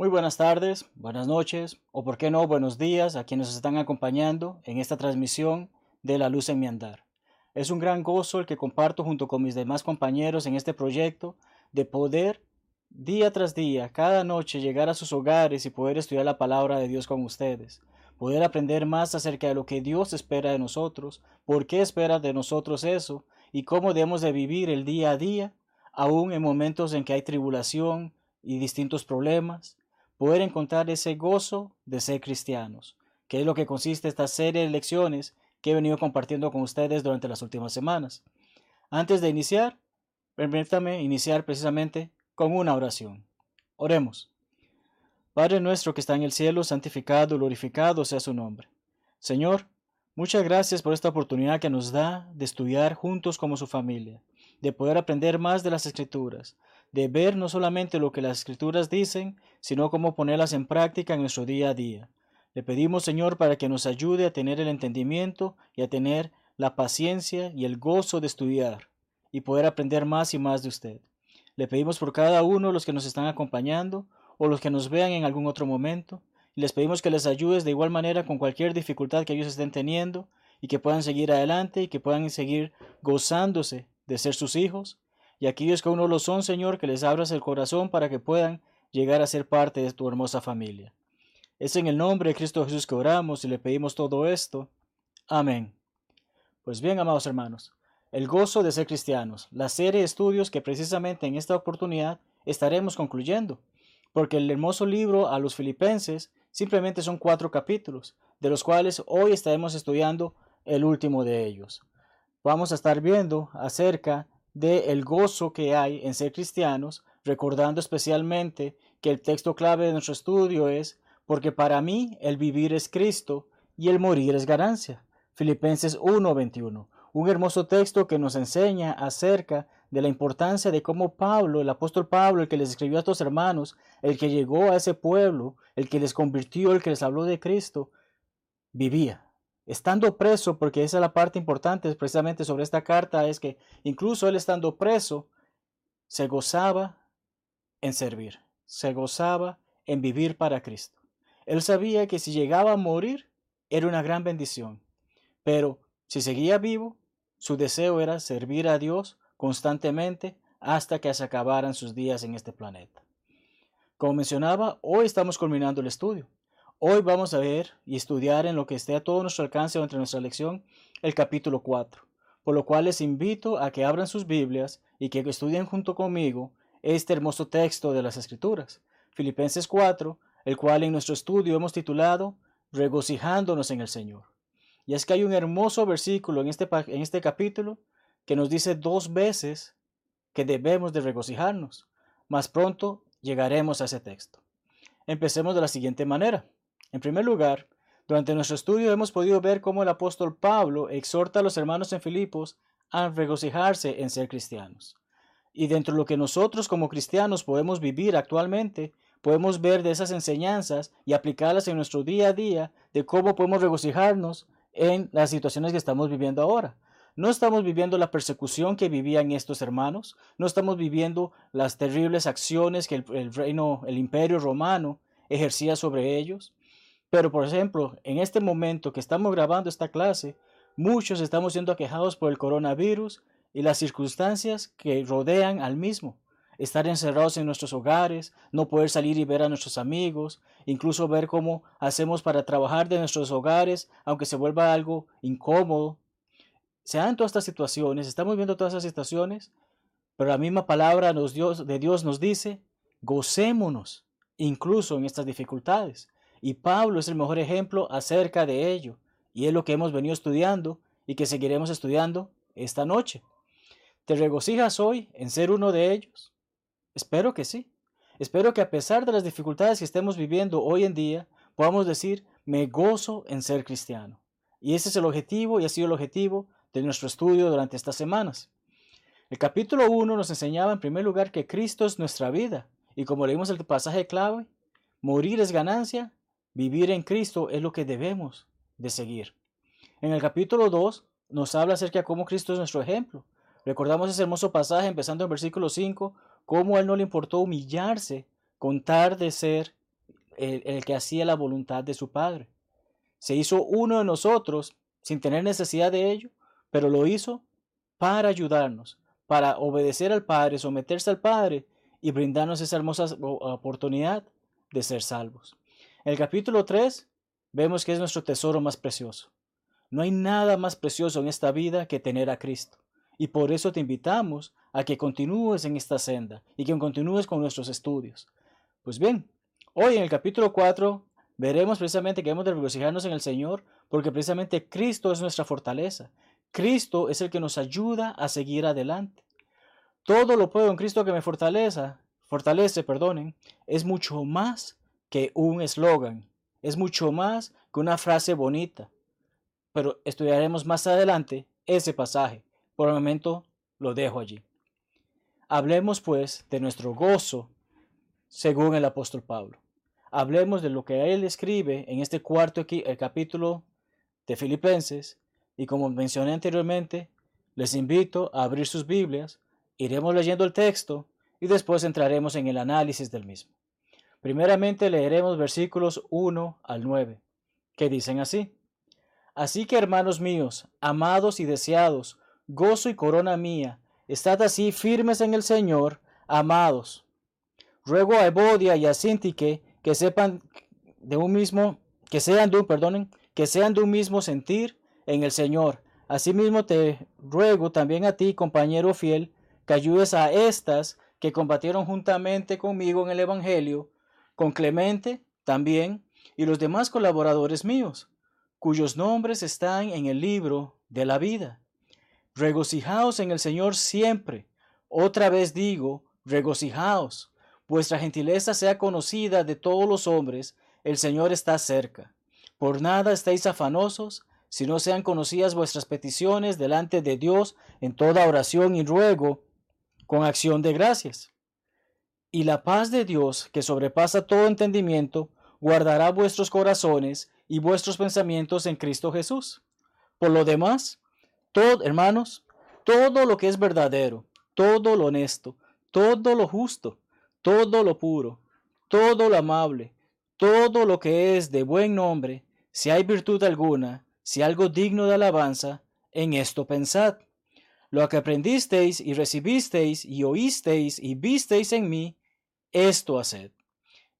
Muy buenas tardes, buenas noches o por qué no buenos días a quienes nos están acompañando en esta transmisión de La Luz en mi andar. Es un gran gozo el que comparto junto con mis demás compañeros en este proyecto de poder día tras día, cada noche llegar a sus hogares y poder estudiar la palabra de Dios con ustedes, poder aprender más acerca de lo que Dios espera de nosotros, por qué espera de nosotros eso y cómo debemos de vivir el día a día, aún en momentos en que hay tribulación y distintos problemas, poder encontrar ese gozo de ser cristianos, que es lo que consiste esta serie de lecciones que he venido compartiendo con ustedes durante las últimas semanas. Antes de iniciar, permítame iniciar precisamente con una oración. Oremos. Padre nuestro que está en el cielo, santificado, glorificado sea su nombre. Señor, muchas gracias por esta oportunidad que nos da de estudiar juntos como su familia, de poder aprender más de las escrituras, de ver no solamente lo que las escrituras dicen, sino cómo ponerlas en práctica en nuestro día a día. Le pedimos, Señor, para que nos ayude a tener el entendimiento y a tener la paciencia y el gozo de estudiar y poder aprender más y más de usted. Le pedimos por cada uno de los que nos están acompañando o los que nos vean en algún otro momento, y les pedimos que les ayudes de igual manera con cualquier dificultad que ellos estén teniendo y que puedan seguir adelante y que puedan seguir gozándose de ser sus hijos y aquellos que aún no lo son, Señor, que les abras el corazón para que puedan llegar a ser parte de tu hermosa familia. Es en el nombre de Cristo Jesús que oramos y le pedimos todo esto. Amén. Pues bien, amados hermanos, el gozo de ser cristianos, la serie de estudios que precisamente en esta oportunidad estaremos concluyendo, porque el hermoso libro a los filipenses simplemente son cuatro capítulos, de los cuales hoy estaremos estudiando el último de ellos. Vamos a estar viendo acerca de el gozo que hay en ser cristianos, recordando especialmente que el texto clave de nuestro estudio es porque para mí el vivir es Cristo y el morir es ganancia. Filipenses 1:21, un hermoso texto que nos enseña acerca de la importancia de cómo Pablo, el apóstol Pablo, el que les escribió a estos hermanos, el que llegó a ese pueblo, el que les convirtió, el que les habló de Cristo, vivía estando preso, porque esa es la parte importante precisamente sobre esta carta, es que incluso él estando preso, se gozaba en servir, se gozaba en vivir para Cristo. Él sabía que si llegaba a morir era una gran bendición, pero si seguía vivo, su deseo era servir a Dios constantemente hasta que se acabaran sus días en este planeta. Como mencionaba, hoy estamos culminando el estudio. Hoy vamos a ver y estudiar en lo que esté a todo nuestro alcance entre nuestra lección el capítulo 4, por lo cual les invito a que abran sus Biblias y que estudien junto conmigo este hermoso texto de las Escrituras, Filipenses 4, el cual en nuestro estudio hemos titulado Regocijándonos en el Señor. Y es que hay un hermoso versículo en este, en este capítulo que nos dice dos veces que debemos de regocijarnos. Más pronto llegaremos a ese texto. Empecemos de la siguiente manera. En primer lugar, durante nuestro estudio hemos podido ver cómo el apóstol Pablo exhorta a los hermanos en Filipos a regocijarse en ser cristianos. Y dentro de lo que nosotros como cristianos podemos vivir actualmente, podemos ver de esas enseñanzas y aplicarlas en nuestro día a día de cómo podemos regocijarnos en las situaciones que estamos viviendo ahora. No estamos viviendo la persecución que vivían estos hermanos, no estamos viviendo las terribles acciones que el, el reino, el imperio romano ejercía sobre ellos. Pero, por ejemplo, en este momento que estamos grabando esta clase, muchos estamos siendo aquejados por el coronavirus y las circunstancias que rodean al mismo. Estar encerrados en nuestros hogares, no poder salir y ver a nuestros amigos, incluso ver cómo hacemos para trabajar de nuestros hogares, aunque se vuelva algo incómodo. Se dan todas estas situaciones, estamos viendo todas esas situaciones, pero la misma palabra de Dios nos dice, gocémonos incluso en estas dificultades. Y Pablo es el mejor ejemplo acerca de ello. Y es lo que hemos venido estudiando y que seguiremos estudiando esta noche. ¿Te regocijas hoy en ser uno de ellos? Espero que sí. Espero que a pesar de las dificultades que estemos viviendo hoy en día, podamos decir, me gozo en ser cristiano. Y ese es el objetivo y ha sido el objetivo de nuestro estudio durante estas semanas. El capítulo 1 nos enseñaba en primer lugar que Cristo es nuestra vida. Y como leímos el pasaje clave, morir es ganancia Vivir en Cristo es lo que debemos de seguir. En el capítulo 2 nos habla acerca de cómo Cristo es nuestro ejemplo. Recordamos ese hermoso pasaje empezando en versículo 5, cómo a él no le importó humillarse, contar de ser el, el que hacía la voluntad de su Padre. Se hizo uno de nosotros sin tener necesidad de ello, pero lo hizo para ayudarnos, para obedecer al Padre, someterse al Padre y brindarnos esa hermosa oportunidad de ser salvos. El capítulo 3 vemos que es nuestro tesoro más precioso. No hay nada más precioso en esta vida que tener a Cristo. Y por eso te invitamos a que continúes en esta senda y que continúes con nuestros estudios. Pues bien, hoy en el capítulo 4 veremos precisamente que hemos de regocijarnos en el Señor porque precisamente Cristo es nuestra fortaleza. Cristo es el que nos ayuda a seguir adelante. Todo lo puedo en Cristo que me fortaleza, fortalece, perdonen, es mucho más que un eslogan, es mucho más que una frase bonita. Pero estudiaremos más adelante ese pasaje. Por el momento lo dejo allí. Hablemos pues de nuestro gozo según el apóstol Pablo. Hablemos de lo que él escribe en este cuarto el capítulo de Filipenses y como mencioné anteriormente, les invito a abrir sus Biblias, iremos leyendo el texto y después entraremos en el análisis del mismo. Primeramente leeremos versículos 1 al 9, que dicen así. Así que hermanos míos, amados y deseados, gozo y corona mía, estad así firmes en el Señor, amados. Ruego a Evodia y a Sintique que sepan de un mismo, que sean de un, perdonen, que sean de un mismo sentir en el Señor. Asimismo te ruego también a ti, compañero fiel, que ayudes a estas que combatieron juntamente conmigo en el Evangelio, con Clemente también, y los demás colaboradores míos, cuyos nombres están en el libro de la vida. Regocijaos en el Señor siempre. Otra vez digo, regocijaos. Vuestra gentileza sea conocida de todos los hombres, el Señor está cerca. Por nada estéis afanosos, si no sean conocidas vuestras peticiones delante de Dios en toda oración y ruego, con acción de gracias. Y la paz de Dios, que sobrepasa todo entendimiento, guardará vuestros corazones y vuestros pensamientos en Cristo Jesús. Por lo demás, todo, hermanos, todo lo que es verdadero, todo lo honesto, todo lo justo, todo lo puro, todo lo amable, todo lo que es de buen nombre, si hay virtud alguna, si algo digno de alabanza, en esto pensad. Lo que aprendisteis y recibisteis y oísteis y visteis en mí, esto haced.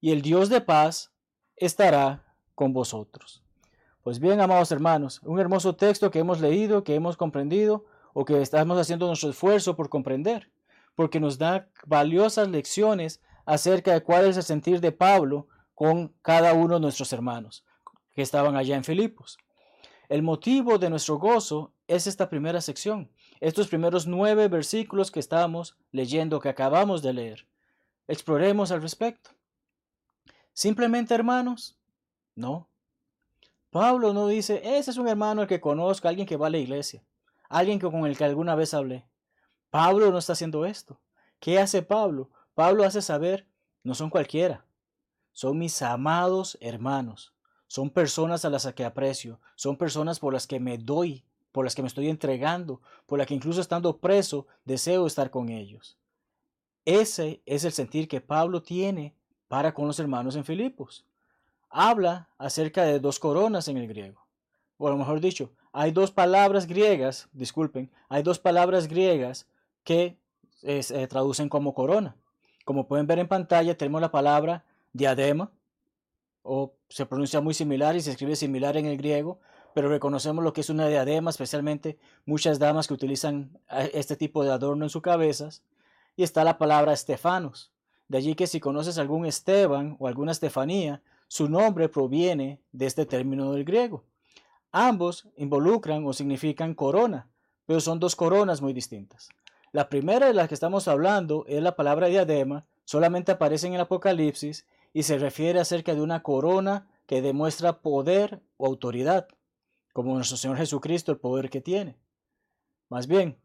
Y el Dios de paz estará con vosotros. Pues bien, amados hermanos, un hermoso texto que hemos leído, que hemos comprendido o que estamos haciendo nuestro esfuerzo por comprender, porque nos da valiosas lecciones acerca de cuál es el sentir de Pablo con cada uno de nuestros hermanos que estaban allá en Filipos. El motivo de nuestro gozo es esta primera sección, estos primeros nueve versículos que estamos leyendo, que acabamos de leer. Exploremos al respecto. Simplemente hermanos, no. Pablo no dice, ese es un hermano al que conozco, alguien que va a la iglesia, alguien con el que alguna vez hablé. Pablo no está haciendo esto. ¿Qué hace Pablo? Pablo hace saber, no son cualquiera, son mis amados hermanos. Son personas a las que aprecio, son personas por las que me doy, por las que me estoy entregando, por las que incluso estando preso deseo estar con ellos. Ese es el sentir que Pablo tiene para con los hermanos en Filipos. Habla acerca de dos coronas en el griego. O lo mejor dicho, hay dos palabras griegas, disculpen, hay dos palabras griegas que se traducen como corona. Como pueden ver en pantalla, tenemos la palabra diadema, o se pronuncia muy similar y se escribe similar en el griego, pero reconocemos lo que es una diadema, especialmente muchas damas que utilizan eh, este tipo de adorno en sus cabezas. Y está la palabra Estefanos. De allí que si conoces algún Esteban o alguna Estefanía, su nombre proviene de este término del griego. Ambos involucran o significan corona, pero son dos coronas muy distintas. La primera de las que estamos hablando es la palabra diadema, solamente aparece en el Apocalipsis y se refiere acerca de una corona que demuestra poder o autoridad, como nuestro Señor Jesucristo el poder que tiene. Más bien,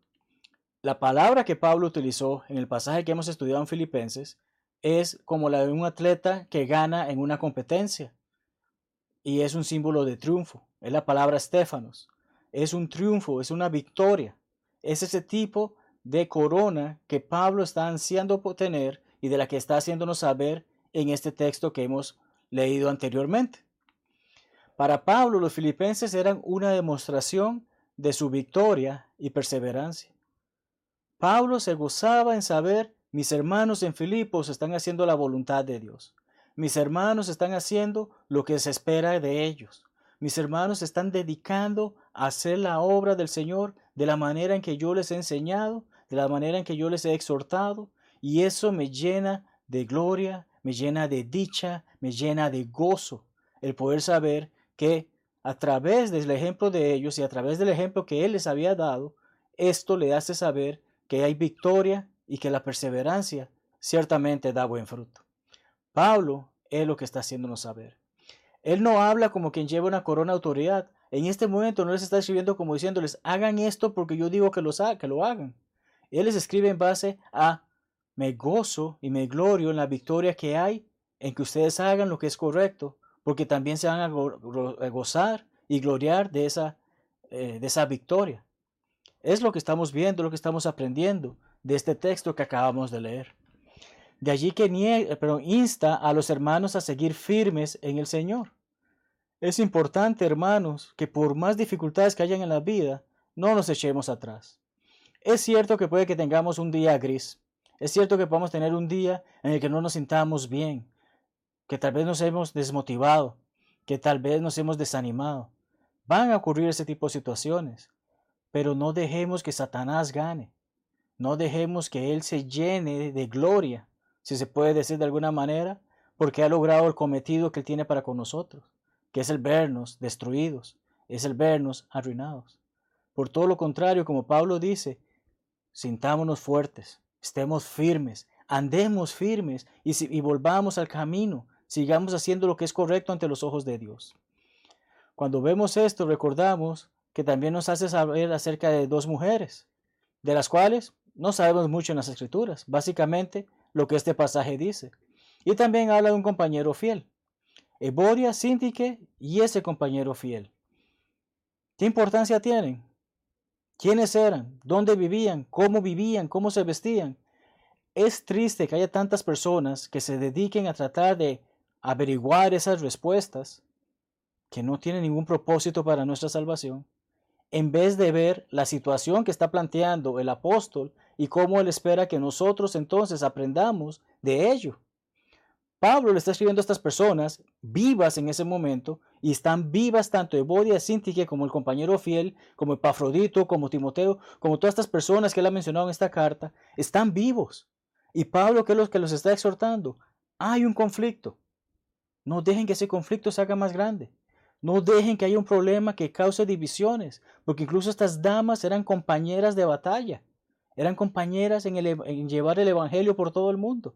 la palabra que Pablo utilizó en el pasaje que hemos estudiado en Filipenses es como la de un atleta que gana en una competencia y es un símbolo de triunfo. Es la palabra Stefanos. Es un triunfo, es una victoria. Es ese tipo de corona que Pablo está ansiando tener y de la que está haciéndonos saber en este texto que hemos leído anteriormente. Para Pablo, los filipenses eran una demostración de su victoria y perseverancia. Pablo se gozaba en saber, mis hermanos en Filipos están haciendo la voluntad de Dios. Mis hermanos están haciendo lo que se espera de ellos. Mis hermanos están dedicando a hacer la obra del Señor de la manera en que yo les he enseñado, de la manera en que yo les he exhortado, y eso me llena de gloria, me llena de dicha, me llena de gozo, el poder saber que a través del ejemplo de ellos y a través del ejemplo que Él les había dado, esto le hace saber que hay victoria y que la perseverancia ciertamente da buen fruto. Pablo es lo que está haciéndonos saber. Él no habla como quien lleva una corona de autoridad. En este momento no les está escribiendo como diciéndoles, hagan esto porque yo digo que, que lo hagan. Él les escribe en base a, me gozo y me glorio en la victoria que hay en que ustedes hagan lo que es correcto, porque también se van a gozar y gloriar de esa, eh, de esa victoria. Es lo que estamos viendo, lo que estamos aprendiendo de este texto que acabamos de leer. De allí que eh, pero insta a los hermanos a seguir firmes en el Señor. Es importante, hermanos, que por más dificultades que hayan en la vida, no nos echemos atrás. Es cierto que puede que tengamos un día gris. Es cierto que podemos tener un día en el que no nos sintamos bien, que tal vez nos hemos desmotivado, que tal vez nos hemos desanimado. Van a ocurrir ese tipo de situaciones, pero no dejemos que Satanás gane. No dejemos que Él se llene de gloria, si se puede decir de alguna manera, porque ha logrado el cometido que Él tiene para con nosotros, que es el vernos destruidos, es el vernos arruinados. Por todo lo contrario, como Pablo dice, sintámonos fuertes, estemos firmes, andemos firmes y, y volvamos al camino, sigamos haciendo lo que es correcto ante los ojos de Dios. Cuando vemos esto, recordamos que también nos hace saber acerca de dos mujeres, de las cuales no sabemos mucho en las escrituras, básicamente lo que este pasaje dice. Y también habla de un compañero fiel, Eboria, Sintique y ese compañero fiel. ¿Qué importancia tienen? ¿Quiénes eran? ¿Dónde vivían? ¿Cómo vivían? ¿Cómo se vestían? Es triste que haya tantas personas que se dediquen a tratar de averiguar esas respuestas que no tienen ningún propósito para nuestra salvación, en vez de ver la situación que está planteando el apóstol y cómo él espera que nosotros entonces aprendamos de ello. Pablo le está escribiendo a estas personas vivas en ese momento y están vivas tanto Evodia Sintique como el compañero fiel, como Epafrodito, como Timoteo, como todas estas personas que él ha mencionado en esta carta, están vivos. Y Pablo, ¿qué es lo que los está exhortando? Hay un conflicto. No dejen que ese conflicto se haga más grande. No dejen que haya un problema que cause divisiones, porque incluso estas damas eran compañeras de batalla, eran compañeras en, llevar el Evangelio por todo el mundo.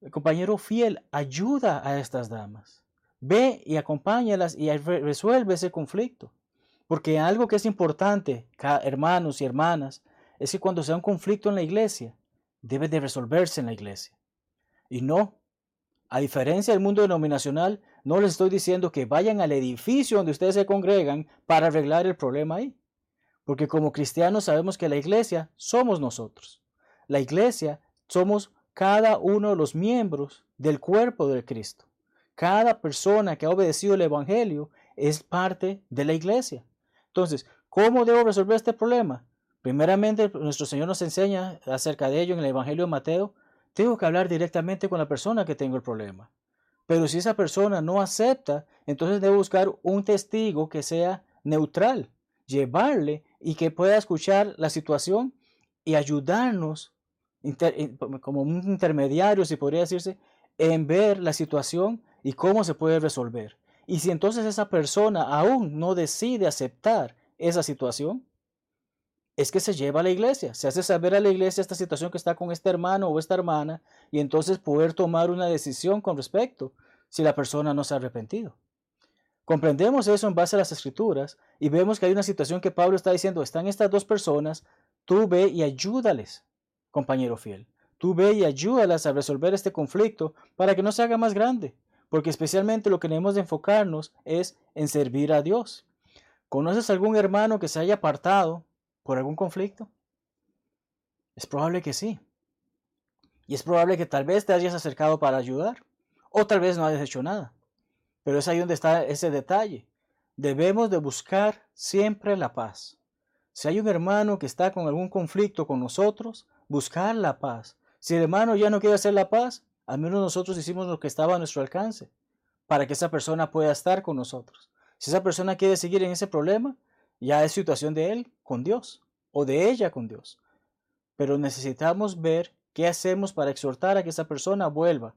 El compañero fiel ayuda a estas damas, ve y acompáñalas y resuelve ese conflicto. Porque algo que es importante, hermanos y hermanas, es que cuando sea un conflicto en la iglesia, debe de resolverse en la iglesia. Y no a diferencia del mundo denominacional, no les estoy diciendo que vayan al edificio donde ustedes se congregan para arreglar el problema ahí. Porque como cristianos sabemos que la iglesia somos nosotros. La iglesia somos cada uno de los miembros del cuerpo de Cristo. Cada persona que ha obedecido el Evangelio es parte de la iglesia. Entonces, ¿cómo debo resolver este problema? Primeramente, nuestro Señor nos enseña acerca de ello en el Evangelio de Mateo, tengo que hablar directamente con la persona que tengo el problema. Pero si esa persona no acepta, entonces debo buscar un testigo que sea neutral, llevarle y que pueda escuchar la situación y ayudarnos como un intermediario, si podría decirse, en ver la situación y cómo se puede resolver. Y si entonces esa persona aún no decide aceptar esa situación, es que se lleva a la iglesia, se hace saber a la iglesia esta situación que está con este hermano o esta hermana y entonces poder tomar una decisión con respecto si la persona no se ha arrepentido. Comprendemos eso en base a las escrituras y vemos que hay una situación que Pablo está diciendo, están estas dos personas, tú ve y ayúdales, compañero fiel. Tú ve y ayúdalas a resolver este conflicto para que no se haga más grande, porque especialmente lo que debemos de enfocarnos es en servir a Dios. ¿Conoces algún hermano que se haya apartado por algún conflicto? Es probable que sí. Y es probable que tal vez te hayas acercado para ayudar. O tal vez no hayas hecho nada. Pero es ahí donde está ese detalle. Debemos de buscar siempre la paz. Si hay un hermano que está con algún conflicto con nosotros, buscar la paz. Si el hermano ya no quiere hacer la paz, al menos nosotros hicimos lo que estaba a nuestro alcance para que esa persona pueda estar con nosotros. Si esa persona quiere seguir en ese problema, ya es situación de él con Dios o de ella con Dios. Pero necesitamos ver qué hacemos para exhortar a que esa persona vuelva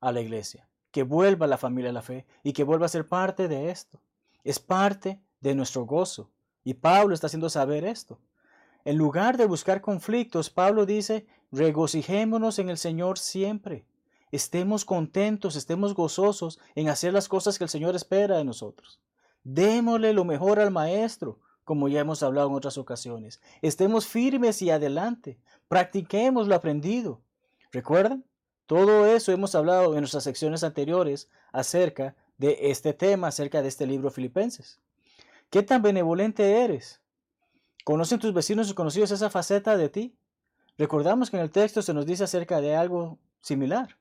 a la iglesia, que vuelva a la familia de la fe y que vuelva a ser parte de esto. Es parte de nuestro gozo. Y Pablo está haciendo saber esto. En lugar de buscar conflictos, Pablo dice, regocijémonos en el Señor siempre. Estemos contentos, estemos gozosos en hacer las cosas que el Señor espera de nosotros. Démosle lo mejor al Maestro, como ya hemos hablado en otras ocasiones. Estemos firmes y adelante. Practiquemos lo aprendido. ¿Recuerdan? Todo eso hemos hablado en nuestras secciones anteriores acerca de este tema, acerca de este libro Filipenses. ¿Qué tan benevolente eres? ¿Conocen tus vecinos y conocidos esa faceta de ti? Recordamos que en el texto se nos dice acerca de algo similar.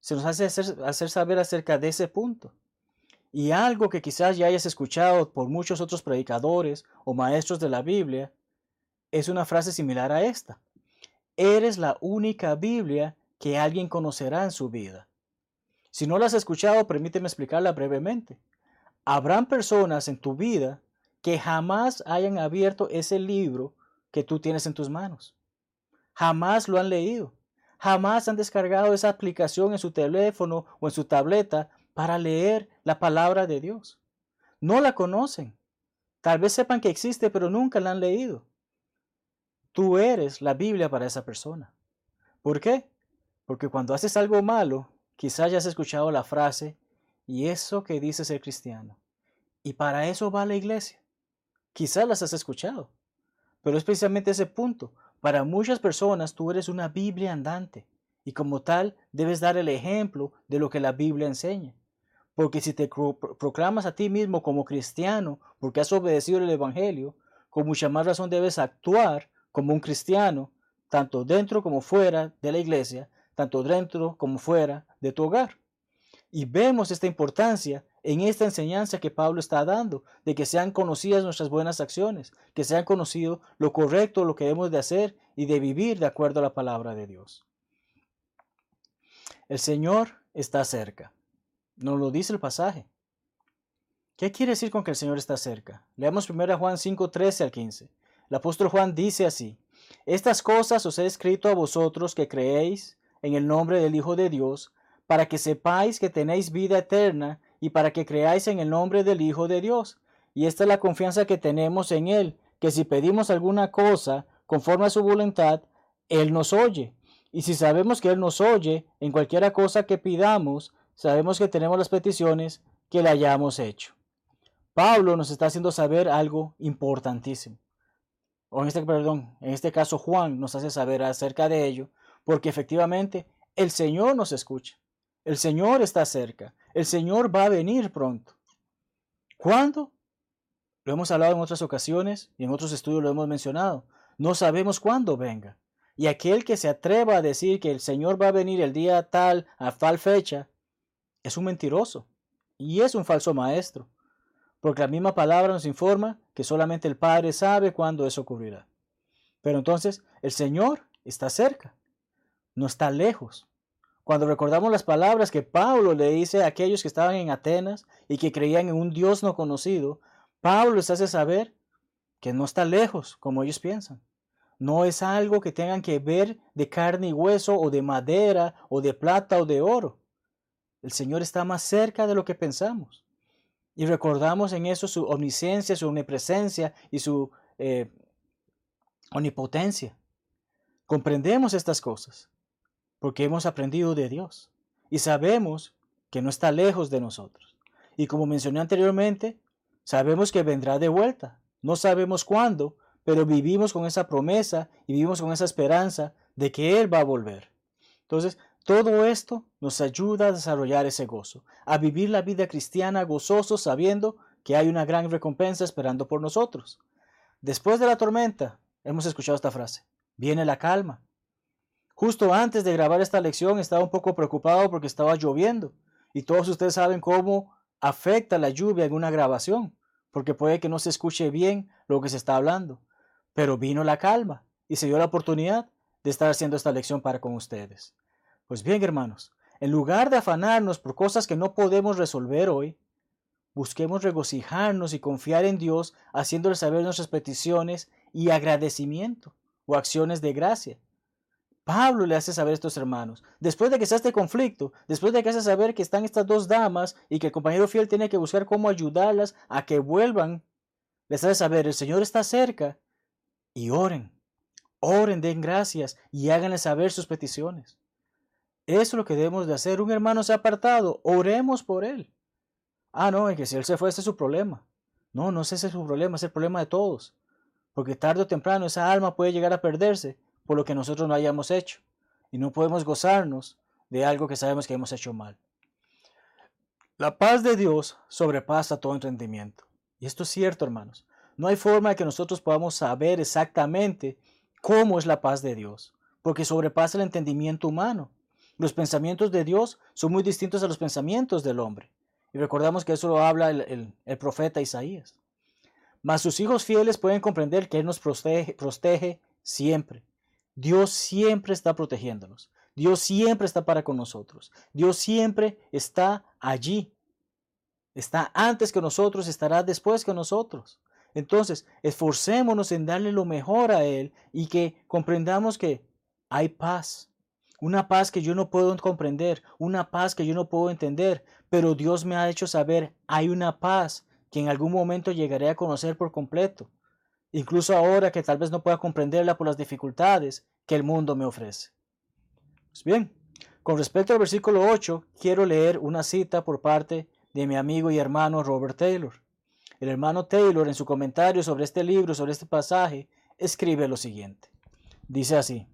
Se nos hace hacer, saber acerca de ese punto. Y algo que quizás ya hayas escuchado por muchos otros predicadores o maestros de la Biblia, es una frase similar a esta. Eres la única Biblia que alguien conocerá en su vida. Si no la has escuchado, permíteme explicarla brevemente. Habrán personas en tu vida que jamás hayan abierto ese libro que tú tienes en tus manos. Jamás lo han leído. Jamás han descargado esa aplicación en su teléfono o en su tableta para leer la palabra de Dios. No la conocen. Tal vez sepan que existe, pero nunca la han leído. Tú eres la Biblia para esa persona. ¿Por qué? Porque cuando haces algo malo, quizás ya has escuchado la frase, y eso que dice ser cristiano. Y para eso va la iglesia. Quizás las has escuchado. Pero es precisamente ese punto. Para muchas personas tú eres una Biblia andante. Y como tal, debes dar el ejemplo de lo que la Biblia enseña. Porque si te proclamas a ti mismo como cristiano, porque has obedecido el Evangelio, con mucha más razón debes actuar como un cristiano, tanto dentro como fuera de la iglesia, tanto dentro como fuera de tu hogar. Y vemos esta importancia en esta enseñanza que Pablo está dando, de que sean conocidas nuestras buenas acciones, que sean conocido lo correcto, lo que debemos de hacer y de vivir de acuerdo a la palabra de Dios. El Señor está cerca. Nos lo dice el pasaje. ¿Qué quiere decir con que el Señor está cerca? Leamos primero a Juan 5, 13 al 15. El apóstol Juan dice así, Estas cosas os he escrito a vosotros que creéis en el nombre del Hijo de Dios, para que sepáis que tenéis vida eterna y para que creáis en el nombre del Hijo de Dios. Y esta es la confianza que tenemos en Él, que si pedimos alguna cosa conforme a su voluntad, Él nos oye. Y si sabemos que Él nos oye en cualquiera cosa que pidamos, sabemos que tenemos las peticiones que le hayamos hecho. Pablo nos está haciendo saber algo importantísimo. O en este, perdón, en este caso Juan nos hace saber acerca de ello, porque efectivamente el Señor nos escucha. El Señor está cerca. El Señor va a venir pronto. ¿Cuándo? Lo hemos hablado en otras ocasiones y en otros estudios lo hemos mencionado. No sabemos cuándo venga. Y aquel que se atreva a decir que el Señor va a venir el día tal, a tal fecha, es un mentiroso y es un falso maestro. Porque la misma palabra nos informa que solamente el Padre sabe cuándo eso ocurrirá. Pero entonces el Señor está cerca, no está lejos. Cuando recordamos las palabras que Pablo le dice a aquellos que estaban en Atenas y que creían en un Dios no conocido, Pablo les hace saber que no está lejos como ellos piensan. No es algo que tengan que ver de carne y hueso o de madera o de plata o de oro. El Señor está más cerca de lo que pensamos. Y recordamos en eso su omnisciencia, su omnipresencia y su eh, omnipotencia. Comprendemos estas cosas porque hemos aprendido de Dios y sabemos que no está lejos de nosotros. Y como mencioné anteriormente, sabemos que vendrá de vuelta. No sabemos cuándo, pero vivimos con esa promesa y vivimos con esa esperanza de que Él va a volver. Entonces, todo esto nos ayuda a desarrollar ese gozo, a vivir la vida cristiana gozoso sabiendo que hay una gran recompensa esperando por nosotros. Después de la tormenta, hemos escuchado esta frase, viene la calma. Justo antes de grabar esta lección estaba un poco preocupado porque estaba lloviendo. Y todos ustedes saben cómo afecta la lluvia en una grabación, porque puede que no se escuche bien lo que se está hablando. Pero vino la calma y se dio la oportunidad de estar haciendo esta lección para con ustedes. Pues bien, hermanos, en lugar de afanarnos por cosas que no podemos resolver hoy, busquemos regocijarnos y confiar en Dios, haciéndole saber nuestras peticiones y agradecimiento o acciones de gracia. Pablo le hace saber a estos hermanos, después de que sea este conflicto, después de que hace saber que están estas dos damas y que el compañero fiel tiene que buscar cómo ayudarlas a que vuelvan, les hace saber, el Señor está cerca y oren, oren, den gracias y háganle saber sus peticiones. Eso es lo que debemos de hacer. Un hermano se ha apartado, oremos por él. Ah, no, es que si él se fue, ese es su problema. No, no ese es su problema, es el problema de todos. Porque tarde o temprano esa alma puede llegar a perderse por lo que nosotros no hayamos hecho. Y no podemos gozarnos de algo que sabemos que hemos hecho mal. La paz de Dios sobrepasa todo entendimiento. Y esto es cierto, hermanos. No hay forma de que nosotros podamos saber exactamente cómo es la paz de Dios, porque sobrepasa el entendimiento humano. Los pensamientos de Dios son muy distintos a los pensamientos del hombre. Y recordamos que eso lo habla el, profeta Isaías. Mas sus hijos fieles pueden comprender que Él nos protege, protege siempre. Dios siempre está protegiéndonos. Dios siempre está para con nosotros. Dios siempre está allí. Está antes que nosotros, estará después que nosotros. Entonces, esforcémonos en darle lo mejor a Él y que comprendamos que hay paz. Una paz que yo no puedo comprender, una paz que yo no puedo entender, pero Dios me ha hecho saber, hay una paz que en algún momento llegaré a conocer por completo incluso ahora que tal vez no pueda comprenderla por las dificultades que el mundo me ofrece. Pues bien, con respecto al versículo 8, quiero leer una cita por parte de mi amigo y hermano Robert Taylor. El hermano Taylor en su comentario sobre este libro, sobre este pasaje, escribe lo siguiente. Dice así,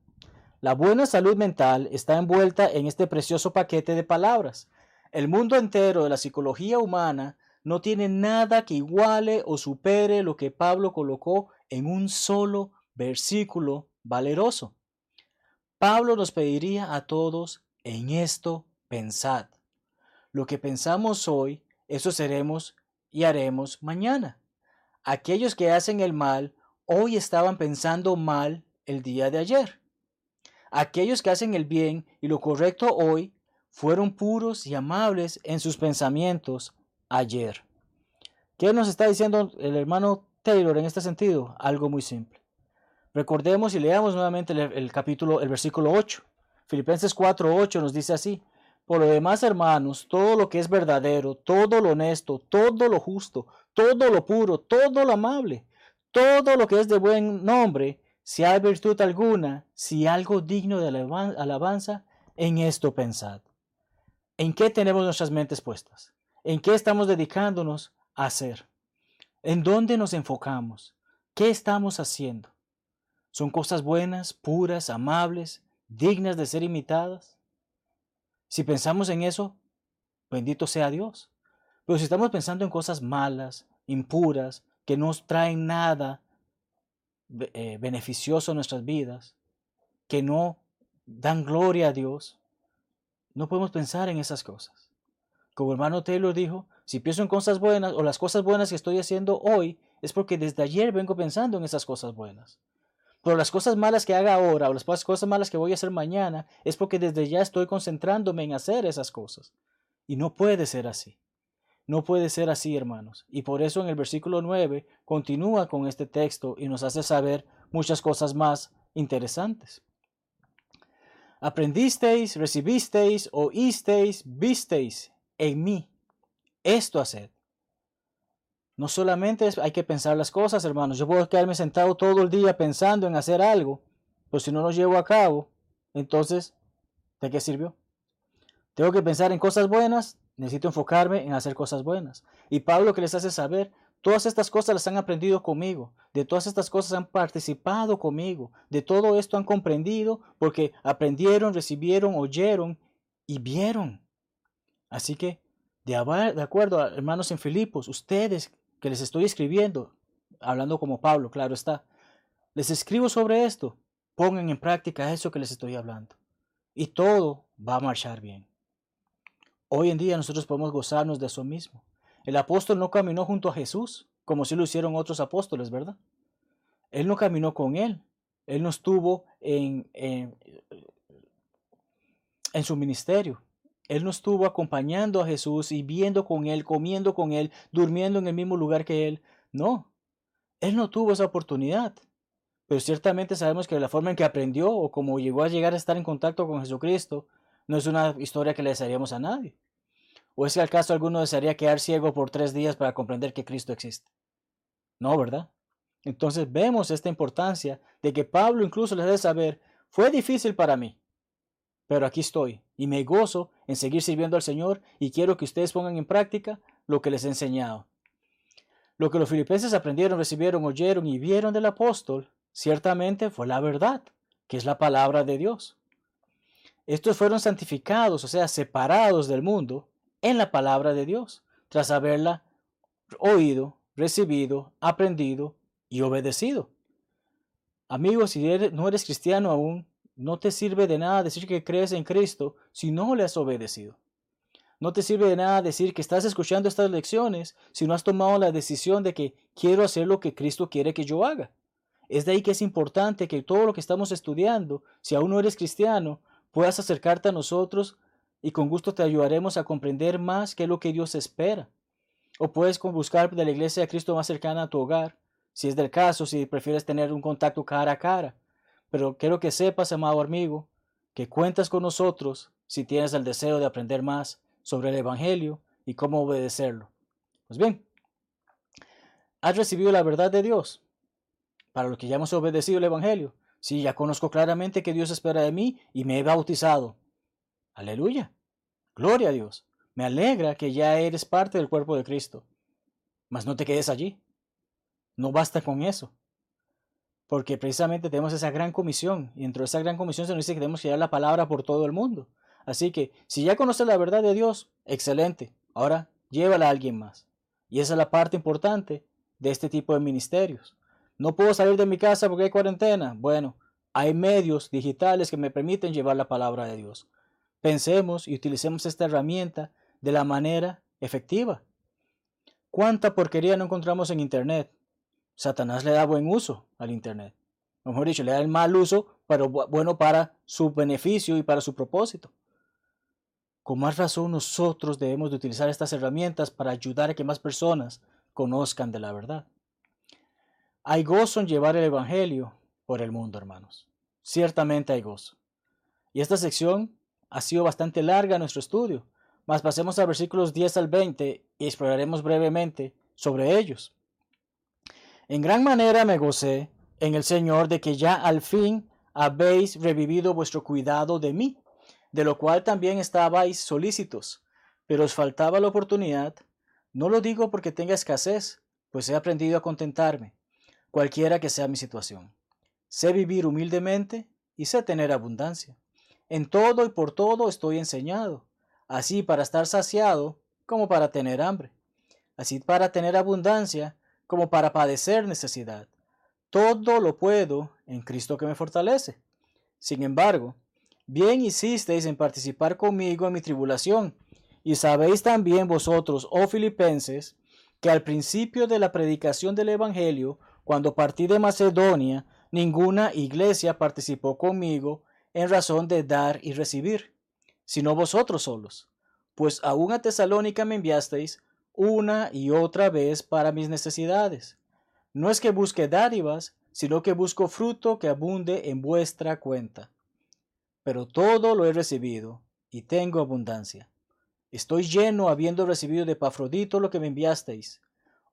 la buena salud mental está envuelta en este precioso paquete de palabras. El mundo entero de la psicología humana no tiene nada que iguale o supere lo que Pablo colocó en un solo versículo valeroso. Pablo nos pediría a todos, en esto pensad. Lo que pensamos hoy, eso seremos y haremos mañana. Aquellos que hacen el mal, hoy estaban pensando mal el día de ayer. Aquellos que hacen el bien y lo correcto hoy, fueron puros y amables en sus pensamientos ayer. ¿Qué nos está diciendo el hermano Taylor en este sentido? Algo muy simple. Recordemos y leamos nuevamente el, capítulo, el versículo 8. Filipenses 4:8 nos dice así: Por lo demás, hermanos, todo lo que es verdadero, todo lo honesto, todo lo justo, todo lo puro, todo lo amable, todo lo que es de buen nombre, si hay virtud alguna, si algo digno de alabanza, en esto pensad. ¿En qué tenemos nuestras mentes puestas? ¿En qué estamos dedicándonos a hacer? ¿En dónde nos enfocamos? ¿Qué estamos haciendo? ¿Son cosas buenas, puras, amables, dignas de ser imitadas? Si pensamos en eso, bendito sea Dios. Pero si estamos pensando en cosas malas, impuras, que no traen nada eh, beneficioso a nuestras vidas, que no dan gloria a Dios, no podemos pensar en esas cosas. Como hermano Taylor dijo, si pienso en cosas buenas o las cosas buenas que estoy haciendo hoy, es porque desde ayer vengo pensando en esas cosas buenas. Pero las cosas malas que haga ahora o las cosas malas que voy a hacer mañana es porque desde ya estoy concentrándome en hacer esas cosas. Y no puede ser así. No puede ser así, hermanos. Y por eso en el versículo 9 continúa con este texto y nos hace saber muchas cosas más interesantes. Aprendisteis, recibisteis, oísteis, visteis en mí. Esto hacer. No solamente hay que pensar las cosas, hermanos. Yo puedo quedarme sentado todo el día pensando en hacer algo, pero si no lo llevo a cabo, entonces, ¿de qué sirvió? Tengo que pensar en cosas buenas, necesito enfocarme en hacer cosas buenas. Y Pablo que les hace saber, todas estas cosas las han aprendido conmigo, de todas estas cosas han participado conmigo, de todo esto han comprendido porque aprendieron, recibieron, oyeron y vieron. Así que, de, acuerdo a hermanos en Filipos, ustedes que les estoy escribiendo, hablando como Pablo, claro está, les escribo sobre esto pongan en práctica eso que les estoy hablando. Y todo va a marchar bien. Hoy en día nosotros podemos gozarnos de eso mismo. El apóstol no caminó junto a Jesús como si lo hicieron otros apóstoles, ¿verdad? Él no caminó con él. Él no estuvo en, en, en su ministerio. Él no estuvo acompañando a Jesús y viendo con él, comiendo con él, durmiendo en el mismo lugar que él. No, él no tuvo esa oportunidad. Pero ciertamente sabemos que la forma en que aprendió o como llegó a llegar a estar en contacto con Jesucristo no es una historia que le desearíamos a nadie. ¿O es que al caso alguno desearía quedar ciego por tres días para comprender que Cristo existe? No, ¿verdad? Entonces vemos esta importancia de que Pablo incluso le debe saber, fue difícil para mí, pero aquí estoy y me gozo en seguir sirviendo al Señor y quiero que ustedes pongan en práctica lo que les he enseñado. Lo que los filipenses aprendieron, recibieron, oyeron y vieron del apóstol, ciertamente fue la verdad, que es la palabra de Dios. Estos fueron santificados, o sea, separados del mundo, en la palabra de Dios, tras haberla oído, recibido, aprendido y obedecido. Amigos, si no eres cristiano aún, no te sirve de nada decir que crees en Cristo si no le has obedecido. No te sirve de nada decir que estás escuchando estas lecciones si no has tomado la decisión de que quiero hacer lo que Cristo quiere que yo haga. Es de ahí que es importante que todo lo que estamos estudiando, si aún no eres cristiano, puedas acercarte a nosotros y con gusto te ayudaremos a comprender más qué es lo que Dios espera. O puedes buscar de la iglesia de Cristo más cercana a tu hogar, si es del caso, si prefieres tener un contacto cara a cara. Pero quiero que sepas, amado amigo, que cuentas con nosotros si tienes el deseo de aprender más sobre el Evangelio y cómo obedecerlo. Pues bien, has recibido la verdad de Dios. Para los que ya hemos obedecido el Evangelio, sí, ya conozco claramente que Dios espera de mí y me he bautizado. Aleluya. Gloria a Dios. Me alegra que ya eres parte del cuerpo de Cristo. Mas no te quedes allí. No basta con eso. Porque precisamente tenemos esa gran comisión. Y dentro de esa gran comisión se nos dice que tenemos que llevar la palabra por todo el mundo. Así que si ya conoces la verdad de Dios, excelente. Ahora llévala a alguien más. Y esa es la parte importante de este tipo de ministerios. No puedo salir de mi casa porque hay cuarentena. Bueno, hay medios digitales que me permiten llevar la palabra de Dios. Pensemos y utilicemos esta herramienta de la manera efectiva. ¿Cuánta porquería no encontramos en Internet? Satanás le da buen uso al Internet. Mejor dicho, le da el mal uso, pero bueno para su beneficio y para su propósito. Con más razón nosotros debemos de utilizar estas herramientas para ayudar a que más personas conozcan de la verdad. Hay gozo en llevar el Evangelio por el mundo, hermanos. Ciertamente hay gozo. Y esta sección ha sido bastante larga nuestro estudio, mas pasemos a versículos 10 al 20 y exploraremos brevemente sobre ellos. En gran manera me gocé en el Señor de que ya al fin habéis revivido vuestro cuidado de mí de lo cual también estabais solícitos, pero os faltaba la oportunidad. No lo digo porque tenga escasez, pues he aprendido a contentarme, cualquiera que sea mi situación. Sé vivir humildemente y sé tener abundancia. En todo y por todo estoy enseñado, así para estar saciado como para tener hambre, así para tener abundancia como para padecer necesidad. Todo lo puedo en Cristo que me fortalece. Sin embargo, Bien hicisteis en participar conmigo en mi tribulación. Y sabéis también vosotros, oh filipenses, que al principio de la predicación del Evangelio, cuando partí de Macedonia, ninguna iglesia participó conmigo en razón de dar y recibir, sino vosotros solos. Pues aún a Tesalónica me enviasteis una y otra vez para mis necesidades. No es que busque dádivas, sino que busco fruto que abunde en vuestra cuenta pero todo lo he recibido y tengo abundancia. Estoy lleno habiendo recibido de Pafrodito lo que me enviasteis,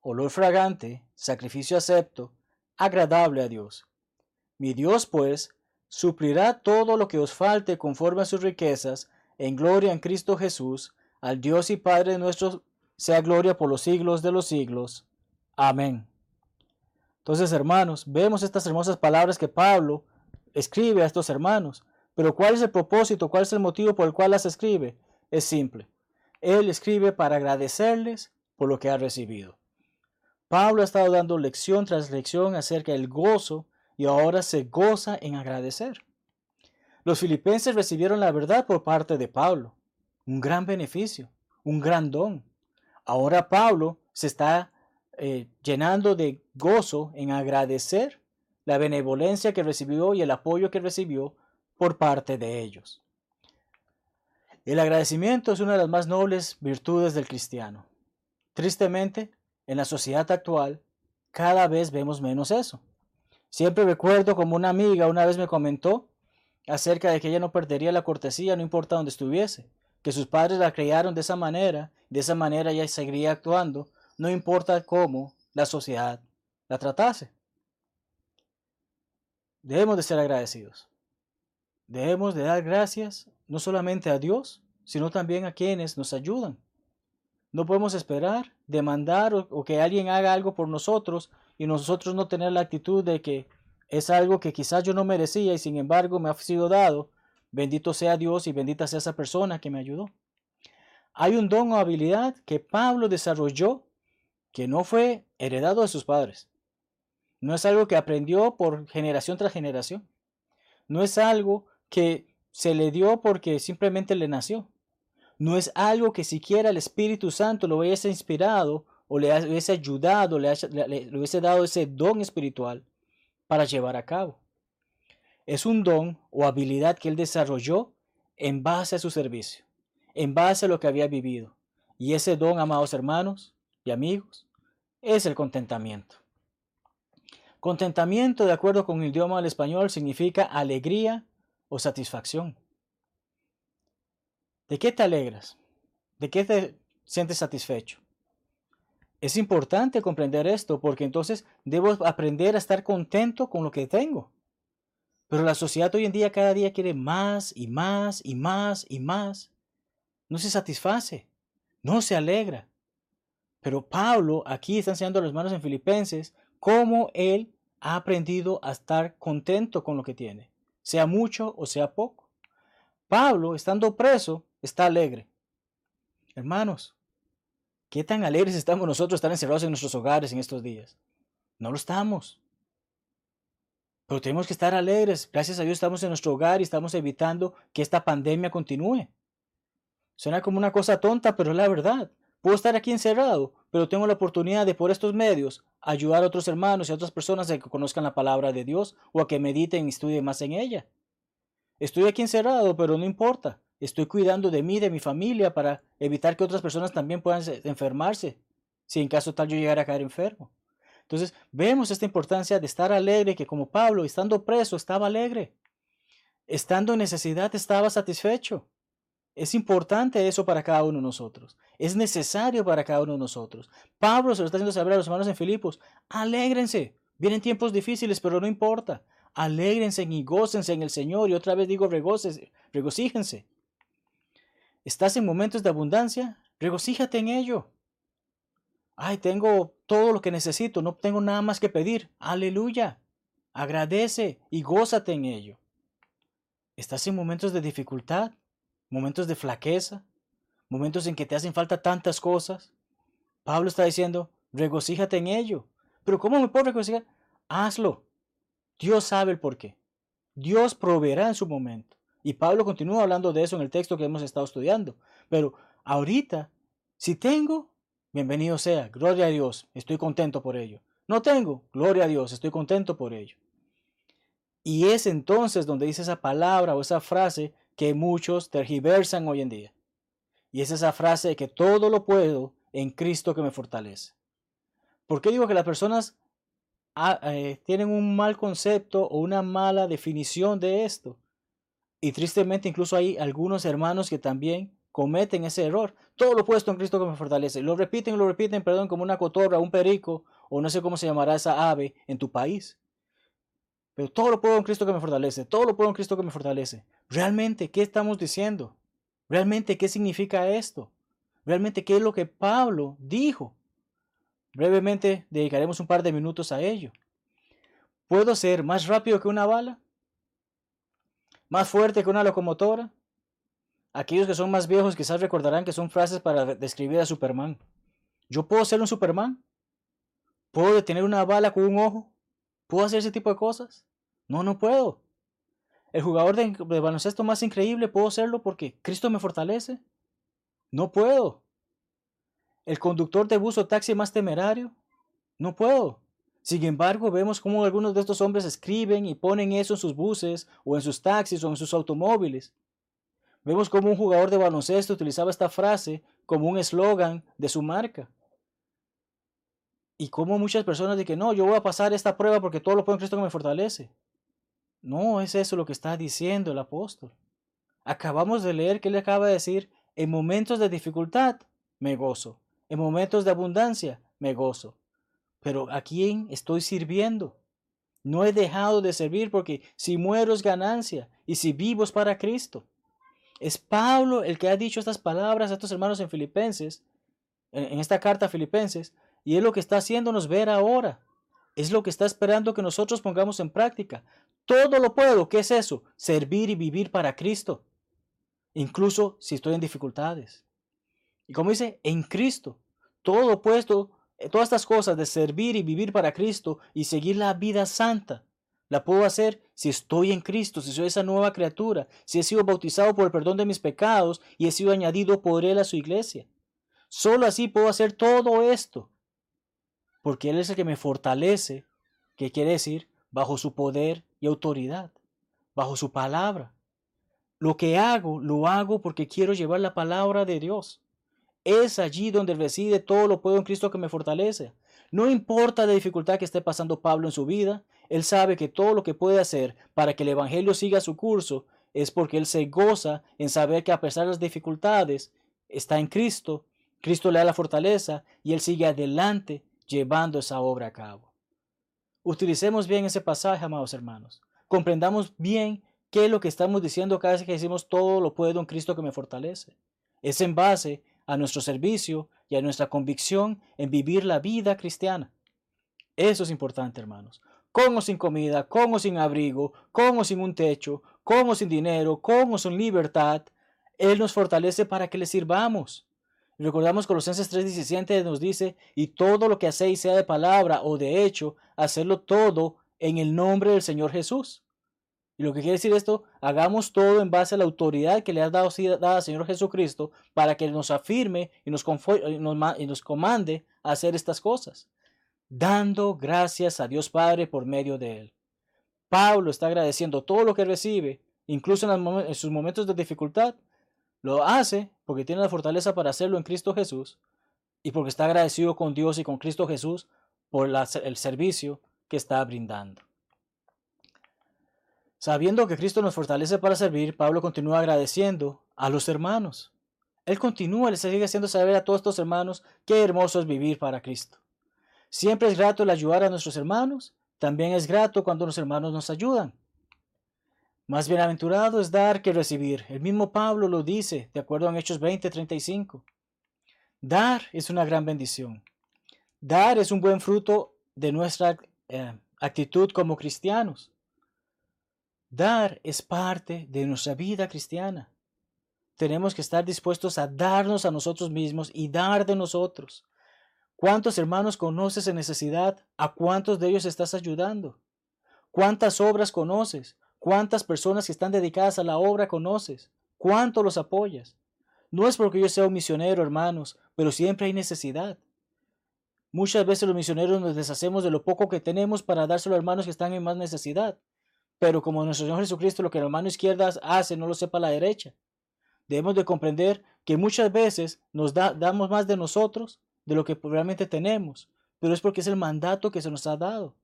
olor fragante, sacrificio acepto, agradable a Dios. Mi Dios, pues, suplirá todo lo que os falte conforme a sus riquezas, en gloria en Cristo Jesús, al Dios y Padre nuestro, sea gloria por los siglos de los siglos. Amén. Entonces, hermanos, vemos estas hermosas palabras que Pablo escribe a estos hermanos pero ¿cuál es el propósito? ¿Cuál es el motivo por el cual las escribe? Es simple. Él escribe para agradecerles por lo que ha recibido. Pablo ha estado dando lección tras lección acerca del gozo y ahora se goza en agradecer. Los filipenses recibieron la verdad por parte de Pablo, un gran beneficio, un gran don. Ahora Pablo se está eh, llenando de gozo en agradecer la benevolencia que recibió y el apoyo que recibió por parte de ellos. El agradecimiento es una de las más nobles virtudes del cristiano. Tristemente, en la sociedad actual, cada vez vemos menos eso. Siempre recuerdo como una amiga una vez me comentó acerca de que ella no perdería la cortesía no importa dónde estuviese, que sus padres la criaron de esa manera, de esa manera ella seguiría actuando, no importa cómo la sociedad la tratase. Debemos de ser agradecidos. Debemos de dar gracias no solamente a Dios, sino también a quienes nos ayudan. No podemos esperar, demandar o, que alguien haga algo por nosotros y nosotros no tener la actitud de que es algo que quizás yo no merecía y sin embargo me ha sido dado. Bendito sea Dios y bendita sea esa persona que me ayudó. Hay un don o habilidad que Pablo desarrolló que no fue heredado de sus padres. No es algo que aprendió por generación tras generación. No es algo que se le dio porque simplemente le nació. No es algo que siquiera el Espíritu Santo lo hubiese inspirado o le hubiese ayudado, le, hubiese dado ese don espiritual para llevar a cabo. Es un don o habilidad que él desarrolló en base a su servicio, en base a lo que había vivido. Y ese don, amados hermanos y amigos, es el contentamiento. Contentamiento, de acuerdo con el idioma del español, significa alegría o satisfacción. ¿De qué te alegras? ¿De qué te sientes satisfecho? Es importante comprender esto porque entonces debo aprender a estar contento con lo que tengo. Pero la sociedad hoy en día cada día quiere más y más y más y más. No se satisface, no se alegra. Pero Pablo aquí está enseñando a los hermanos en Filipenses cómo él ha aprendido a estar contento con lo que tiene, sea mucho o sea poco. Pablo, estando preso, está alegre. Hermanos, ¿qué tan alegres estamos nosotros estar encerrados en nuestros hogares en estos días? No lo estamos. Pero tenemos que estar alegres. Gracias a Dios estamos en nuestro hogar y estamos evitando que esta pandemia continúe. Suena como una cosa tonta, pero es la verdad. Puedo estar aquí encerrado, pero tengo la oportunidad de por estos medios ayudar a otros hermanos y a otras personas a que conozcan la palabra de Dios o a que mediten y estudien más en ella. Estoy aquí encerrado, pero no importa. Estoy cuidando de mí, de mi familia, para evitar que otras personas también puedan enfermarse, si en caso tal yo llegara a caer enfermo. Entonces, vemos esta importancia de estar alegre, que como Pablo, estando preso, estaba alegre. Estando en necesidad, estaba satisfecho. Es importante eso para cada uno de nosotros. Es necesario para cada uno de nosotros. Pablo se lo está haciendo saber a los hermanos en Filipos. Alégrense. Vienen tiempos difíciles, pero no importa. Alégrense y gócense en el Señor. Y otra vez digo, regocíjense. ¿Estás en momentos de abundancia? Regocíjate en ello. Ay, tengo todo lo que necesito, no tengo nada más que pedir. Aleluya. Agradece y gózate en ello. ¿Estás en momentos de dificultad? ¿Momentos de flaqueza? ¿Momentos en que te hacen falta tantas cosas? Pablo está diciendo, regocíjate en ello. Pero ¿cómo me puedo regocijar? Hazlo. Dios sabe el por qué. Dios proveerá en su momento. Y Pablo continúa hablando de eso en el texto que hemos estado estudiando. Pero ahorita, si tengo, bienvenido sea, gloria a Dios, estoy contento por ello. No tengo, gloria a Dios, estoy contento por ello. Y es entonces donde dice esa palabra o esa frase que muchos tergiversan hoy en día. Y es esa frase de que todo lo puedo en Cristo que me fortalece. ¿Por qué digo que las personas ah, eh, tienen un mal concepto o una mala definición de esto? Y tristemente incluso hay algunos hermanos que también cometen ese error. Todo lo puesto en Cristo que me fortalece. Lo repiten, lo repiten, perdón, como una cotorra, un perico, o no sé cómo se llamará esa ave en tu país. Pero todo lo puedo en Cristo que me fortalece. Todo lo puedo en Cristo que me fortalece. Realmente, ¿qué estamos diciendo? Realmente, ¿qué significa esto? Realmente, ¿qué es lo que Pablo dijo? Brevemente dedicaremos un par de minutos a ello. ¿Puedo ser más rápido que una bala? más fuerte que una locomotora. Aquellos que son más viejos quizás recordarán que son frases para describir a Superman. ¿Yo puedo ser un Superman? ¿Puedo detener una bala con un ojo? ¿Puedo hacer ese tipo de cosas? No, no puedo. El jugador de, baloncesto más increíble, ¿puedo serlo porque Cristo me fortalece? No puedo. El conductor de bus o taxi más temerario? No puedo. Sin embargo, vemos cómo algunos de estos hombres escriben y ponen eso en sus buses o en sus taxis o en sus automóviles. Vemos cómo un jugador de baloncesto utilizaba esta frase como un eslogan de su marca. Y cómo muchas personas dicen, no, yo voy a pasar esta prueba porque todo lo puedo en Cristo que me fortalece. No es eso lo que está diciendo el apóstol. Acabamos de leer que él acaba de decir, en momentos de dificultad me gozo, en momentos de abundancia me gozo. Pero ¿a quién estoy sirviendo? No he dejado de servir porque si muero es ganancia y si vivo es para Cristo. Es Pablo el que ha dicho estas palabras a estos hermanos en Filipenses, en esta carta a Filipenses, y es lo que está haciéndonos ver ahora. Es lo que está esperando que nosotros pongamos en práctica. Todo lo puedo. ¿Qué es eso? Servir y vivir para Cristo. Incluso si estoy en dificultades. Y como dice, en Cristo. Todo puesto, eh, todas estas cosas de servir y vivir para Cristo y seguir la vida santa, la puedo hacer si estoy en Cristo, si soy esa nueva criatura, si he sido bautizado por el perdón de mis pecados y he sido añadido por Él a su iglesia. Solo así puedo hacer todo esto. Porque Él es el que me fortalece, que quiere decir bajo su poder y autoridad, bajo su palabra. Lo que hago, lo hago porque quiero llevar la palabra de Dios. Es allí donde reside todo lo puedo en Cristo que me fortalece. No importa la dificultad que esté pasando Pablo en su vida, él sabe que todo lo que puede hacer para que el Evangelio siga su curso es porque él se goza en saber que a pesar de las dificultades, está en Cristo, Cristo le da la fortaleza y él sigue adelante llevando esa obra a cabo. Utilicemos bien ese pasaje, amados hermanos. Comprendamos bien qué es lo que estamos diciendo cada vez que decimos todo lo puedo en Cristo que me fortalece. Es en base a nuestro servicio y a nuestra convicción en vivir la vida cristiana. Eso es importante, hermanos. Con o sin comida, con o sin abrigo, con o sin un techo, con o sin dinero, con o sin libertad, Él nos fortalece para que le sirvamos. Recordamos Colosenses 3:17 nos dice, y todo lo que hacéis sea de palabra o de hecho, hacerlo todo en el nombre del Señor Jesús. Y lo que quiere decir esto, hagamos todo en base a la autoridad que le ha dado, al Señor Jesucristo para que nos afirme y nos, y nos comande a hacer estas cosas, dando gracias a Dios Padre por medio de Él. Pablo está agradeciendo todo lo que recibe, incluso en sus momentos de dificultad, lo hace porque tiene la fortaleza para hacerlo en Cristo Jesús y porque está agradecido con Dios y con Cristo Jesús por el servicio que está brindando. Sabiendo que Cristo nos fortalece para servir, Pablo continúa agradeciendo a los hermanos. Él continúa, le sigue haciendo saber a todos estos hermanos qué hermoso es vivir para Cristo. Siempre es grato el ayudar a nuestros hermanos, también es grato cuando los hermanos nos ayudan. Más bienaventurado es dar que recibir. El mismo Pablo lo dice, de acuerdo en Hechos 20:35. Dar es una gran bendición. Dar es un buen fruto de nuestra eh, actitud como cristianos. Dar es parte de nuestra vida cristiana. Tenemos que estar dispuestos a darnos a nosotros mismos y dar de nosotros. ¿Cuántos hermanos conoces en necesidad? ¿A cuántos de ellos estás ayudando? ¿Cuántas obras conoces? ¿Cuántas personas que están dedicadas a la obra conoces? ¿Cuánto los apoyas? No es porque yo sea un misionero, hermanos, pero siempre hay necesidad. Muchas veces los misioneros nos deshacemos de lo poco que tenemos para dárselo a hermanos que están en más necesidad. Pero como nuestro Señor Jesucristo lo que la mano izquierda hace no lo sepa la derecha. Debemos de comprender que muchas veces nos damos más de nosotros de lo que realmente tenemos, pero es porque es el mandato que se nos ha dado.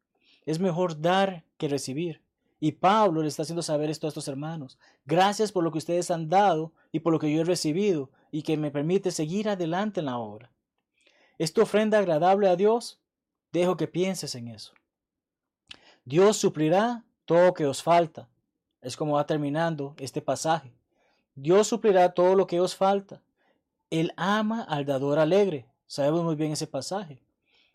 Es mejor dar que recibir. Y Pablo le está haciendo saber esto a estos hermanos. Gracias por lo que ustedes han dado y por lo que yo he recibido y que me permite seguir adelante en la obra. ¿Es ofrenda agradable a Dios? Dejo que pienses en eso. Dios suplirá todo que os falta. Es como va terminando este pasaje. Dios suplirá todo lo que os falta. Él ama al dador alegre. Sabemos muy bien ese pasaje.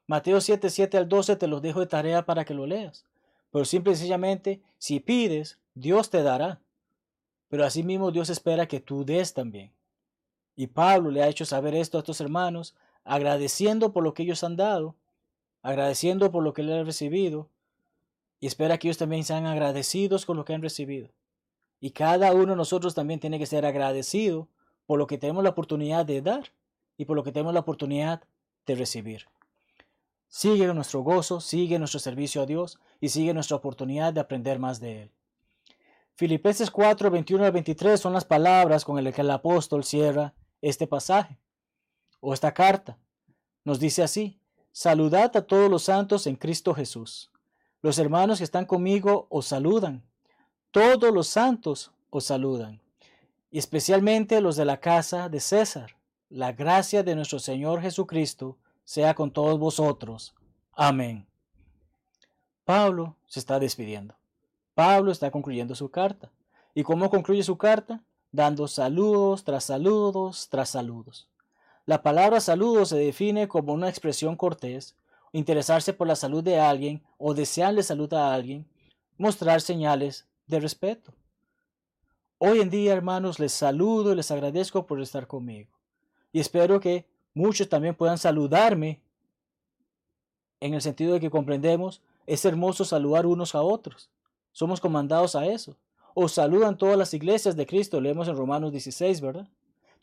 Mateo 7, 7 al 12 te los dejo de tarea para que lo leas. Pero simple y sencillamente, si pides, Dios te dará. Pero asimismo Dios espera que tú des también. Y Pablo le ha hecho saber esto a estos hermanos, agradeciendo por lo que ellos han dado, agradeciendo por lo que él ha recibido, y espera que ellos también sean agradecidos con lo que han recibido. Y cada uno de nosotros también tiene que ser agradecido por lo que tenemos la oportunidad de dar y por lo que tenemos la oportunidad de recibir. Sigue nuestro gozo, sigue nuestro servicio a Dios y sigue nuestra oportunidad de aprender más de Él. Filipenses 4, 21 al 23 son las palabras con las que el apóstol cierra este pasaje o esta carta. Nos dice así, saludad a todos los santos en Cristo Jesús. Los hermanos que están conmigo os saludan. Todos los santos os saludan. Y especialmente los de la casa de César. La gracia de nuestro Señor Jesucristo sea con todos vosotros. Amén. Pablo se está despidiendo. Pablo está concluyendo su carta. ¿Y cómo concluye su carta? Dando saludos tras saludos tras saludos. La palabra saludo se define como una expresión cortés, interesarse por la salud de alguien o desearle salud a alguien, mostrar señales de respeto. Hoy en día, hermanos, les saludo y les agradezco por estar conmigo. Y espero que Muchos también puedan saludarme en el sentido de que comprendemos, es hermoso saludar unos a otros. Somos comandados a eso. O saludan todas las iglesias de Cristo, leemos en Romanos 16, ¿verdad?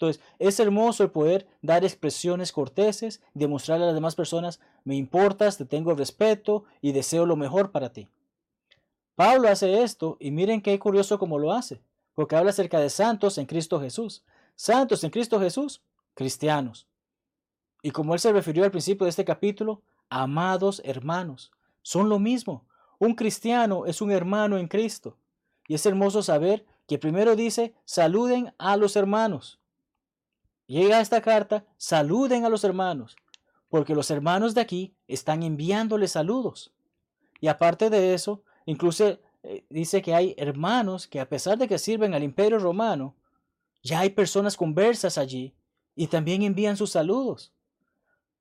Entonces, es hermoso el poder dar expresiones corteses, demostrarle a las demás personas, me importas, te tengo respeto y deseo lo mejor para ti. Pablo hace esto y miren qué curioso cómo lo hace, porque habla acerca de santos en Cristo Jesús. Santos en Cristo Jesús, cristianos. Y como él se refirió al principio de este capítulo, amados hermanos, son lo mismo. Un cristiano es un hermano en Cristo. Y es hermoso saber que primero dice, saluden a los hermanos. Llega esta carta, saluden a los hermanos, porque los hermanos de aquí están enviándoles saludos. Y aparte de eso, incluso eh, dice que hay hermanos que a pesar de que sirven al imperio romano, ya hay personas conversas allí y también envían sus saludos.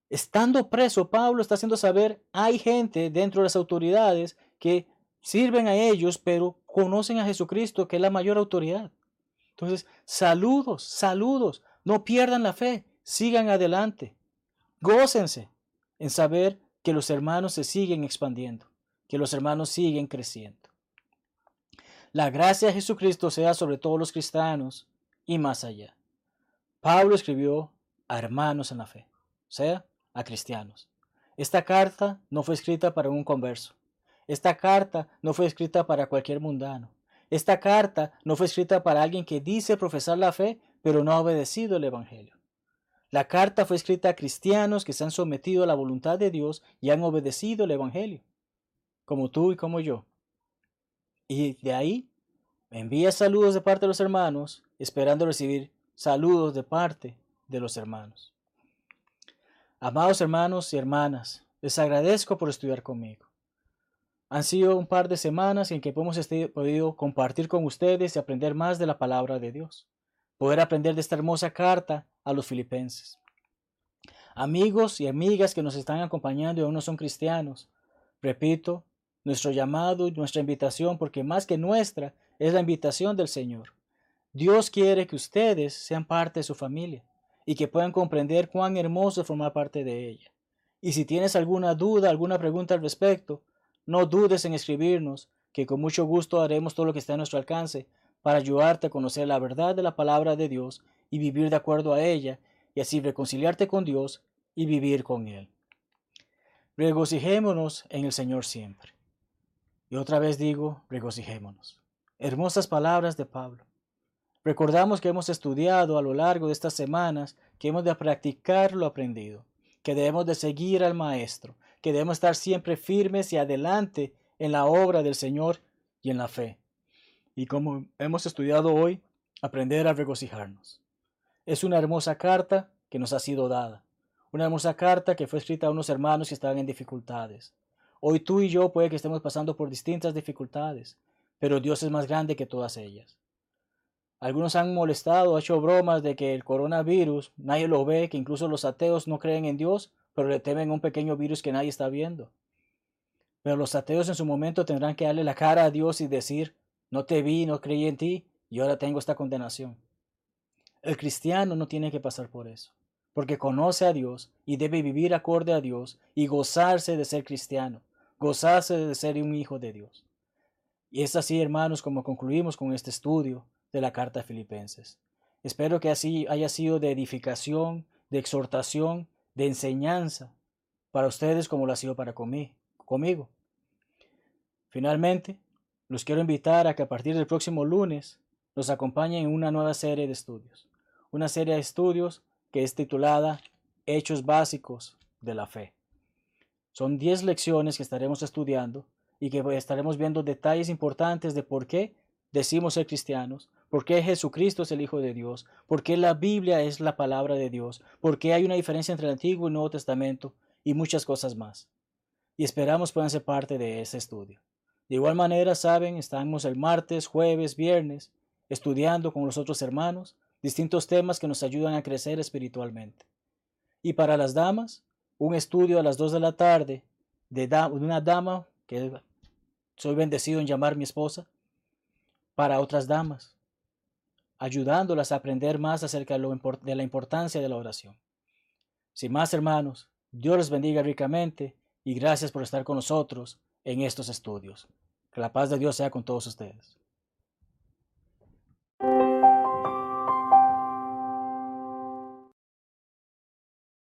Estando preso, Pablo está haciendo saber, hay gente dentro de las autoridades que sirven a ellos, pero conocen a Jesucristo, que es la mayor autoridad. Entonces, saludos, saludos, no pierdan la fe, sigan adelante, gócense en saber que los hermanos se siguen expandiendo, que los hermanos siguen creciendo. La gracia de Jesucristo sea sobre todos los cristianos y más allá. Pablo escribió a hermanos en la fe, o sea, a cristianos. Esta carta no fue escrita para un converso. Esta carta no fue escrita para cualquier mundano. Esta carta no fue escrita para alguien que dice profesar la fe, pero no ha obedecido el Evangelio. La carta fue escrita a cristianos que se han sometido a la voluntad de Dios y han obedecido el Evangelio, como tú y como yo. Y de ahí envía saludos de parte de los hermanos, esperando recibir saludos de parte de los hermanos. Amados hermanos y hermanas, les agradezco por estudiar conmigo. Han sido un par de semanas en que hemos podido compartir con ustedes y aprender más de la palabra de Dios, poder aprender de esta hermosa carta a los filipenses. Amigos y amigas que nos están acompañando y aún no son cristianos, repito, nuestro llamado y nuestra invitación, porque más que nuestra, es la invitación del Señor. Dios quiere que ustedes sean parte de su familia y que puedan comprender cuán hermoso es formar parte de ella. Y si tienes alguna duda, alguna pregunta al respecto, no dudes en escribirnos, que con mucho gusto haremos todo lo que está a nuestro alcance para ayudarte a conocer la verdad de la palabra de Dios y vivir de acuerdo a ella, y así reconciliarte con Dios y vivir con Él. Regocijémonos en el Señor siempre. Y otra vez digo, regocijémonos. Hermosas palabras de Pablo. Recordamos que hemos estudiado a lo largo de estas semanas que hemos de practicar lo aprendido, que debemos de seguir al Maestro, que debemos estar siempre firmes y adelante en la obra del Señor y en la fe. Y como hemos estudiado hoy, aprender a regocijarnos. Es una hermosa carta que nos ha sido dada, una hermosa carta que fue escrita a unos hermanos que estaban en dificultades. Hoy tú y yo puede que estemos pasando por distintas dificultades, pero Dios es más grande que todas ellas. Algunos han molestado, hecho bromas de que el coronavirus nadie lo ve, que incluso los ateos no creen en Dios, pero le temen un pequeño virus que nadie está viendo. Pero los ateos en su momento tendrán que darle la cara a Dios y decir, no te vi, no creí en ti, y ahora tengo esta condenación. El cristiano no tiene que pasar por eso, porque conoce a Dios y debe vivir acorde a Dios y gozarse de ser cristiano, gozarse de ser un hijo de Dios. Y es así, hermanos, como concluimos con este estudio de la carta a Filipenses. Espero que así haya sido de edificación, de exhortación, de enseñanza para ustedes como lo ha sido para conmigo. Finalmente, los quiero invitar a que a partir del próximo lunes nos acompañen en una nueva serie de estudios. Una serie de estudios que es titulada Hechos Básicos de la Fe. Son 10 lecciones que estaremos estudiando y que estaremos viendo detalles importantes de por qué decimos ser cristianos, por qué Jesucristo es el Hijo de Dios, por qué la Biblia es la palabra de Dios, por qué hay una diferencia entre el Antiguo y Nuevo Testamento y muchas cosas más. Y esperamos puedan ser parte de ese estudio. De igual manera, saben, estamos el martes, jueves, viernes, estudiando con los otros hermanos distintos temas que nos ayudan a crecer espiritualmente. Y para las damas, un estudio a las 2 de la tarde de, una dama que soy bendecido en llamar mi esposa, para otras damas, ayudándolas a aprender más acerca de la importancia de la oración. Sin más, hermanos, Dios les bendiga ricamente y gracias por estar con nosotros en estos estudios. Que la paz de Dios sea con todos ustedes.